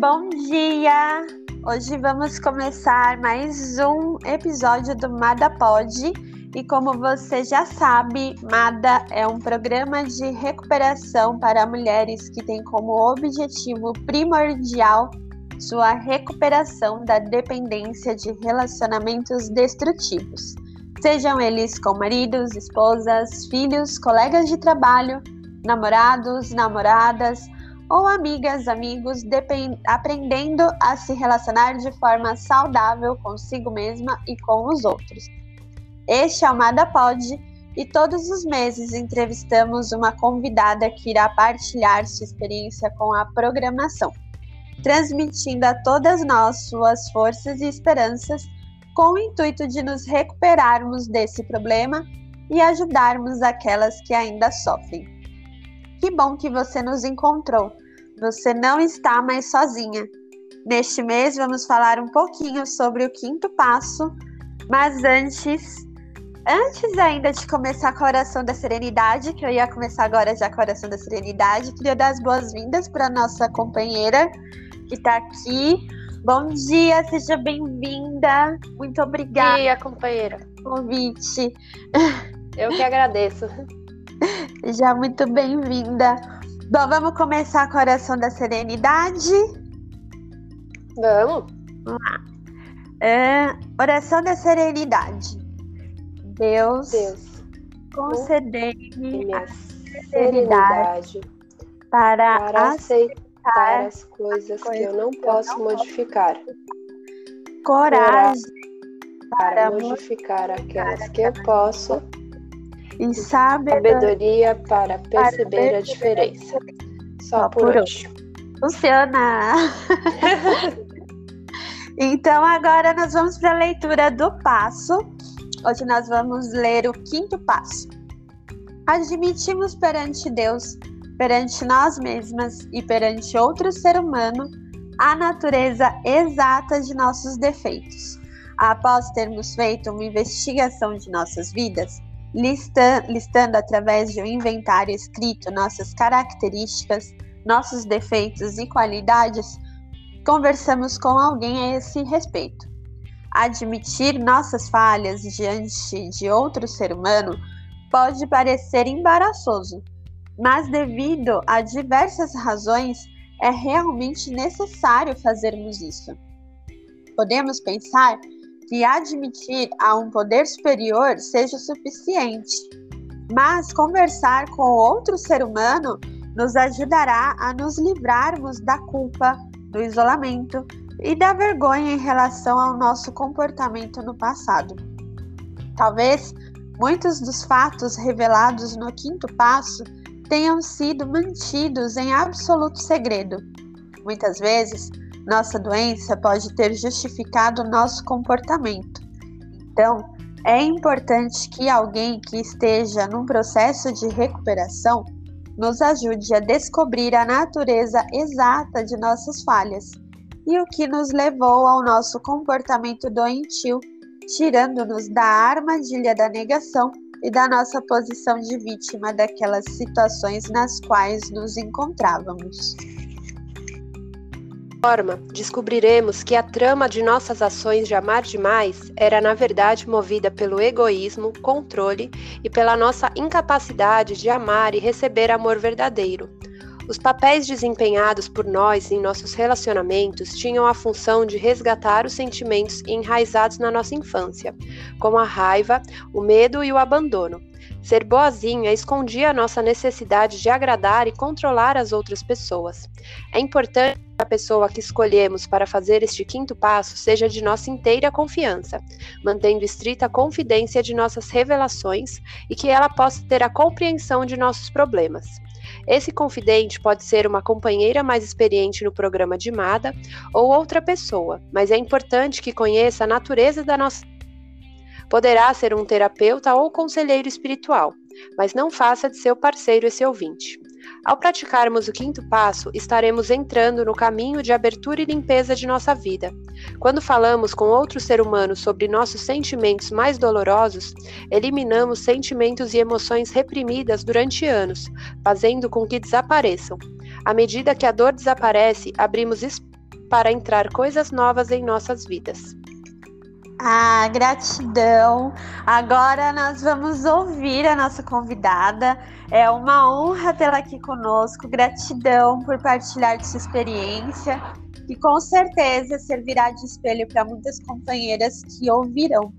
Bom dia! Hoje vamos começar mais um episódio do Mada Pod. E como você já sabe, Mada é um programa de recuperação para mulheres que tem como objetivo primordial sua recuperação da dependência de relacionamentos destrutivos, sejam eles com maridos, esposas, filhos, colegas de trabalho, namorados, namoradas ou amigas, amigos, aprendendo a se relacionar de forma saudável consigo mesma e com os outros. Este é o Mada e todos os meses entrevistamos uma convidada que irá partilhar sua experiência com a programação, transmitindo a todas nós suas forças e esperanças com o intuito de nos recuperarmos desse problema e ajudarmos aquelas que ainda sofrem. Que bom que você nos encontrou. Você não está mais sozinha. Neste mês vamos falar um pouquinho sobre o quinto passo, mas antes, antes ainda de começar com a oração da serenidade, que eu ia começar agora já com a oração da serenidade, queria dar as boas-vindas para nossa companheira que está aqui. Bom dia, seja bem-vinda. Muito obrigada. Bom dia, companheira. Convite. Eu que agradeço. Já muito bem-vinda. Bom, vamos começar com a oração da serenidade? Vamos. Vamos lá. É, oração da serenidade. Deus, Deus concedei-me a serenidade para, para aceitar as coisas que eu não posso modificar. Coragem para modificar aquelas que eu posso e sabedoria para perceber a diferença. Só por hoje. Funciona! então, agora nós vamos para a leitura do passo. Hoje nós vamos ler o quinto passo. Admitimos perante Deus, perante nós mesmas e perante outro ser humano a natureza exata de nossos defeitos. Após termos feito uma investigação de nossas vidas, listando, através de um inventário escrito nossas características, nossos defeitos e qualidades, conversamos com alguém a esse respeito. Admitir nossas falhas diante de outro ser humano pode parecer embaraçoso, mas devido a diversas razões é realmente necessário fazermos isso. Podemos pensar que admitir a um poder superior seja suficiente, mas conversar com outro ser humano nos ajudará a nos livrarmos da culpa, do isolamento e da vergonha em relação ao nosso comportamento no passado. Talvez muitos dos fatos revelados no quinto passo tenham sido mantidos em absoluto segredo. Muitas vezes, nossa doença pode ter justificado nosso comportamento. Então, é importante que alguém que esteja num processo de recuperação nos ajude a descobrir a natureza exata de nossas falhas e o que nos levou ao nosso comportamento doentio, tirando-nos da armadilha da negação e da nossa posição de vítima daquelas situações nas quais nos encontrávamos forma, descobriremos que a trama de nossas ações de amar demais era, na verdade, movida pelo egoísmo, controle e pela nossa incapacidade de amar e receber amor verdadeiro. Os papéis desempenhados por nós em nossos relacionamentos tinham a função de resgatar os sentimentos enraizados na nossa infância, como a raiva, o medo e o abandono. Ser boazinha escondia a nossa necessidade de agradar e controlar as outras pessoas. É importante que a pessoa que escolhemos para fazer este quinto passo seja de nossa inteira confiança, mantendo estrita confidência de nossas revelações e que ela possa ter a compreensão de nossos problemas. Esse confidente pode ser uma companheira mais experiente no programa de MADA ou outra pessoa, mas é importante que conheça a natureza da nossa Poderá ser um terapeuta ou conselheiro espiritual, mas não faça de seu parceiro esse ouvinte. Ao praticarmos o quinto passo, estaremos entrando no caminho de abertura e limpeza de nossa vida. Quando falamos com outro ser humano sobre nossos sentimentos mais dolorosos, eliminamos sentimentos e emoções reprimidas durante anos, fazendo com que desapareçam. À medida que a dor desaparece, abrimos espaço para entrar coisas novas em nossas vidas. Ah, gratidão. Agora nós vamos ouvir a nossa convidada. É uma honra tê-la aqui conosco. Gratidão por partilhar de sua experiência, que com certeza servirá de espelho para muitas companheiras que ouvirão.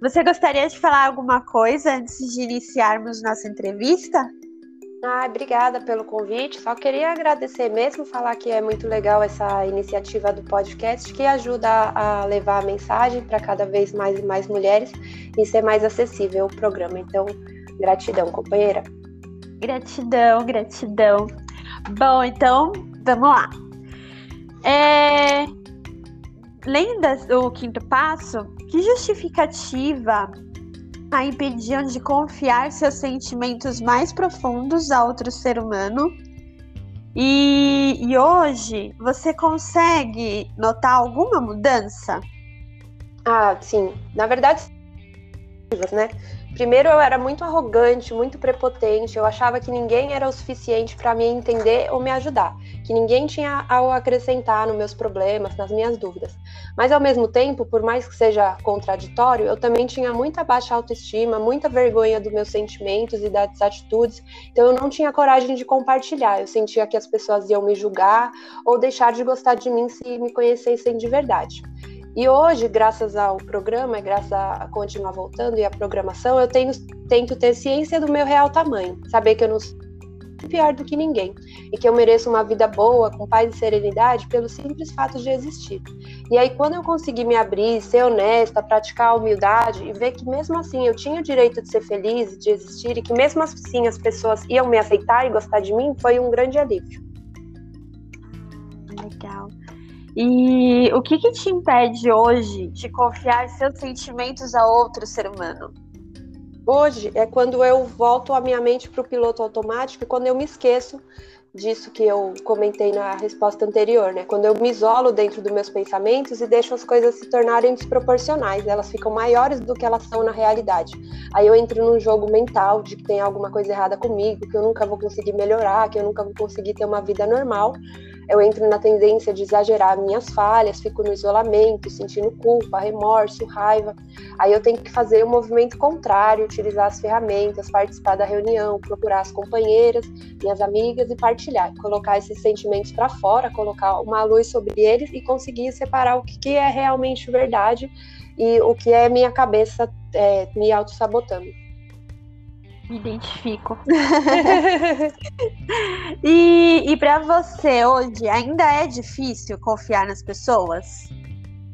Você gostaria de falar alguma coisa antes de iniciarmos nossa entrevista? Ah, obrigada pelo convite. Só queria agradecer mesmo, falar que é muito legal essa iniciativa do podcast que ajuda a levar a mensagem para cada vez mais e mais mulheres e ser mais acessível o programa. Então, gratidão, companheira. Gratidão, gratidão. Bom, então, vamos lá. É... Lenda do quinto passo, que justificativa a impediam de confiar seus sentimentos mais profundos a outro ser humano. E, e hoje você consegue notar alguma mudança? Ah, sim. Na verdade, né? Primeiro, eu era muito arrogante, muito prepotente. Eu achava que ninguém era o suficiente para me entender ou me ajudar, que ninguém tinha ao acrescentar nos meus problemas, nas minhas dúvidas. Mas, ao mesmo tempo, por mais que seja contraditório, eu também tinha muita baixa autoestima, muita vergonha dos meus sentimentos e das atitudes. Então, eu não tinha coragem de compartilhar. Eu sentia que as pessoas iam me julgar ou deixar de gostar de mim se me conhecessem de verdade. E hoje, graças ao programa, graças a continuar voltando e a programação, eu tenho, tento ter ciência do meu real tamanho, saber que eu não sou pior do que ninguém e que eu mereço uma vida boa, com paz e serenidade, pelo simples fato de existir. E aí, quando eu consegui me abrir, ser honesta, praticar a humildade e ver que mesmo assim eu tinha o direito de ser feliz, de existir e que mesmo assim as pessoas iam me aceitar e gostar de mim, foi um grande alívio. Legal. E o que, que te impede hoje de confiar seus sentimentos a outro ser humano? Hoje é quando eu volto a minha mente para o piloto automático e quando eu me esqueço disso que eu comentei na resposta anterior, né? Quando eu me isolo dentro dos meus pensamentos e deixo as coisas se tornarem desproporcionais, elas ficam maiores do que elas são na realidade. Aí eu entro num jogo mental de que tem alguma coisa errada comigo, que eu nunca vou conseguir melhorar, que eu nunca vou conseguir ter uma vida normal eu entro na tendência de exagerar minhas falhas, fico no isolamento, sentindo culpa, remorso, raiva. Aí eu tenho que fazer o um movimento contrário, utilizar as ferramentas, participar da reunião, procurar as companheiras, minhas amigas e partilhar, colocar esses sentimentos para fora, colocar uma luz sobre eles e conseguir separar o que é realmente verdade e o que é minha cabeça é, me auto-sabotando me identifico. e e para você hoje, ainda é difícil confiar nas pessoas?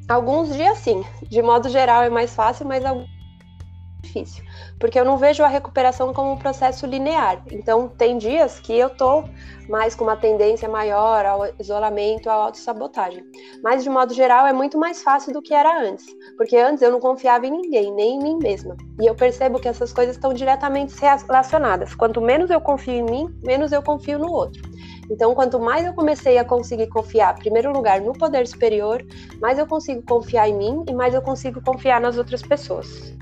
Alguns dias sim. De modo geral é mais fácil, mas alguns difícil, porque eu não vejo a recuperação como um processo linear. Então, tem dias que eu tô mais com uma tendência maior ao isolamento, à autossabotagem. Mas, de modo geral, é muito mais fácil do que era antes, porque antes eu não confiava em ninguém, nem em mim mesma. E eu percebo que essas coisas estão diretamente relacionadas. Quanto menos eu confio em mim, menos eu confio no outro. Então, quanto mais eu comecei a conseguir confiar, em primeiro lugar, no poder superior, mais eu consigo confiar em mim e mais eu consigo confiar nas outras pessoas.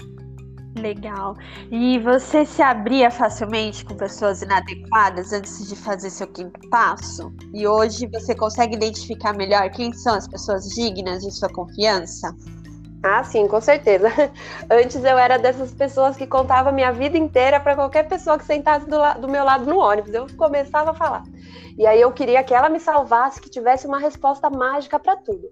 Legal. E você se abria facilmente com pessoas inadequadas antes de fazer seu quinto passo? E hoje você consegue identificar melhor quem são as pessoas dignas de sua confiança? Ah, sim, com certeza. Antes eu era dessas pessoas que contava minha vida inteira para qualquer pessoa que sentasse do, do, meu lado no ônibus. Eu começava a falar. E aí eu queria que ela me salvasse, que tivesse uma resposta mágica para tudo.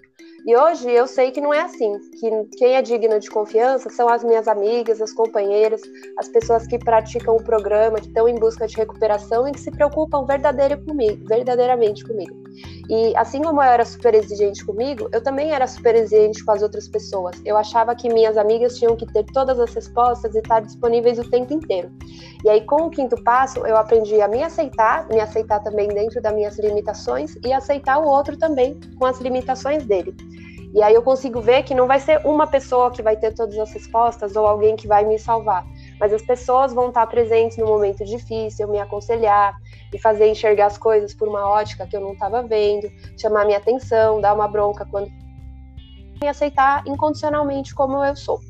E hoje eu sei que não é assim, que quem é digno de confiança são as minhas amigas, as companheiras, as pessoas que praticam o programa, que estão em busca de recuperação e que se preocupam comigo, verdadeiramente comigo. E assim como eu era super exigente comigo, eu também era super exigente com as outras pessoas. Eu achava que minhas amigas tinham que ter todas as respostas e estar disponíveis o tempo inteiro. E aí, com o quinto passo, eu aprendi a me aceitar, me aceitar também dentro das minhas limitações e aceitar o outro também com as limitações dele. E aí eu consigo ver que não vai ser uma pessoa que vai ter todas as respostas ou alguém que vai me salvar, mas as pessoas vão estar presentes no momento difícil, me aconselhar, me fazer enxergar as coisas por uma ótica que eu não estava vendo, chamar minha atenção, dar uma bronca quando me aceitar incondicionalmente como eu sou.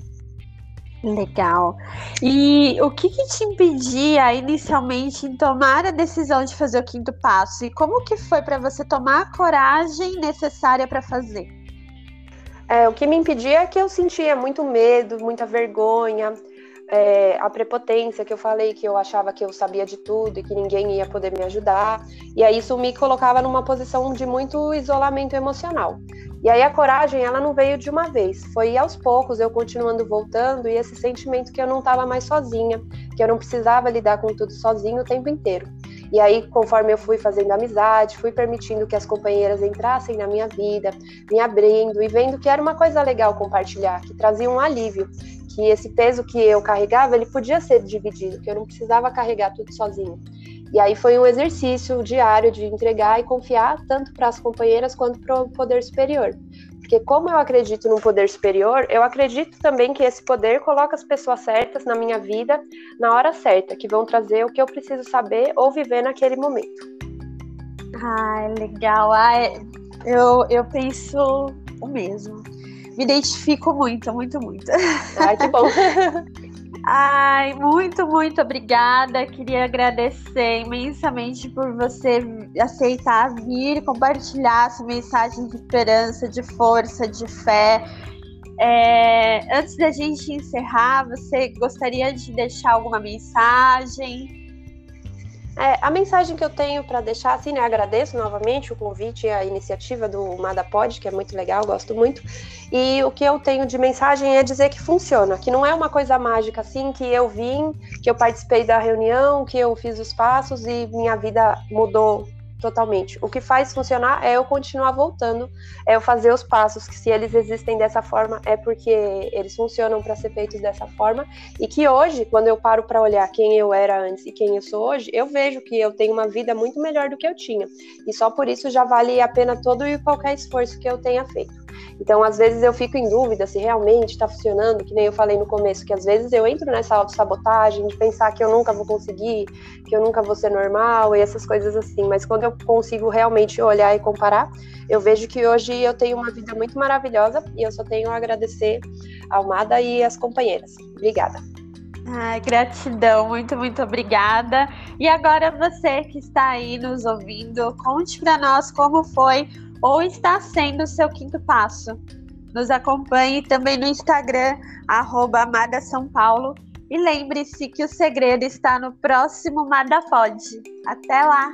Legal. E o que, que, te impedia inicialmente em tomar a decisão de fazer o quinto passo? E como que foi para você tomar a coragem necessária para fazer? É, o que me impedia é que eu sentia muito medo, muita vergonha, é, a prepotência que eu falei que eu achava que eu sabia de tudo e que ninguém ia poder me ajudar. E aí isso me colocava numa posição de muito isolamento emocional. E aí a coragem, ela não veio de uma vez, foi aos poucos eu continuando voltando e esse sentimento que eu não estava mais sozinha, que eu não precisava lidar com tudo sozinho o tempo inteiro. E aí, conforme eu fui fazendo amizade, fui permitindo que as companheiras entrassem na minha vida, me abrindo e vendo que era uma coisa legal compartilhar, que trazia um alívio, que esse peso que eu carregava, ele podia ser dividido, que eu não precisava carregar tudo sozinho. E aí foi um exercício diário de entregar e confiar tanto para as companheiras quanto para o poder superior. Porque como eu acredito num poder superior, eu acredito também que esse poder coloca as pessoas certas na minha vida na hora certa, que vão trazer o que eu preciso saber ou viver naquele momento. Ai, legal. Ai, eu, eu penso o mesmo. Me identifico muito, muito, muito. Ai, que bom. Ai, muito, muito obrigada. Queria agradecer imensamente por você aceitar vir compartilhar essa mensagem de esperança, de força, de fé. É, antes da gente encerrar, você gostaria de deixar alguma mensagem? É, a mensagem que eu tenho para deixar, assim, né, agradeço novamente o convite e a iniciativa do Madapod, que é muito legal, gosto muito. E o que eu tenho de mensagem é dizer que funciona, que não é uma coisa mágica assim, que eu vim, que eu participei da reunião, que eu fiz os passos e minha vida mudou totalmente. O que faz funcionar é eu continuar voltando, é eu fazer os passos, que se eles existem dessa forma é porque eles funcionam para ser feitos dessa forma, e que hoje, quando eu paro para olhar quem eu era antes e quem eu sou hoje, eu vejo que eu tenho uma vida muito melhor do que eu tinha. E só por isso já vale a pena todo e qualquer esforço que eu tenha feito. Então, às vezes eu fico em dúvida se realmente está funcionando, que nem eu falei no começo, que às vezes eu entro nessa autossabotagem de pensar que eu nunca vou conseguir, que eu nunca vou ser normal e essas coisas assim. Mas quando eu consigo realmente olhar e comparar, eu vejo que hoje eu tenho uma vida muito maravilhosa e eu só tenho a agradecer a Almada e as companheiras. Obrigada. Ai, gratidão, muito, muito obrigada. E agora você que está aí nos ouvindo, conte para nós como foi ou está sendo o seu quinto passo. Nos acompanhe também no Instagram, arroba Amada São Paulo. E lembre-se que o segredo está no próximo Madapod. Até lá!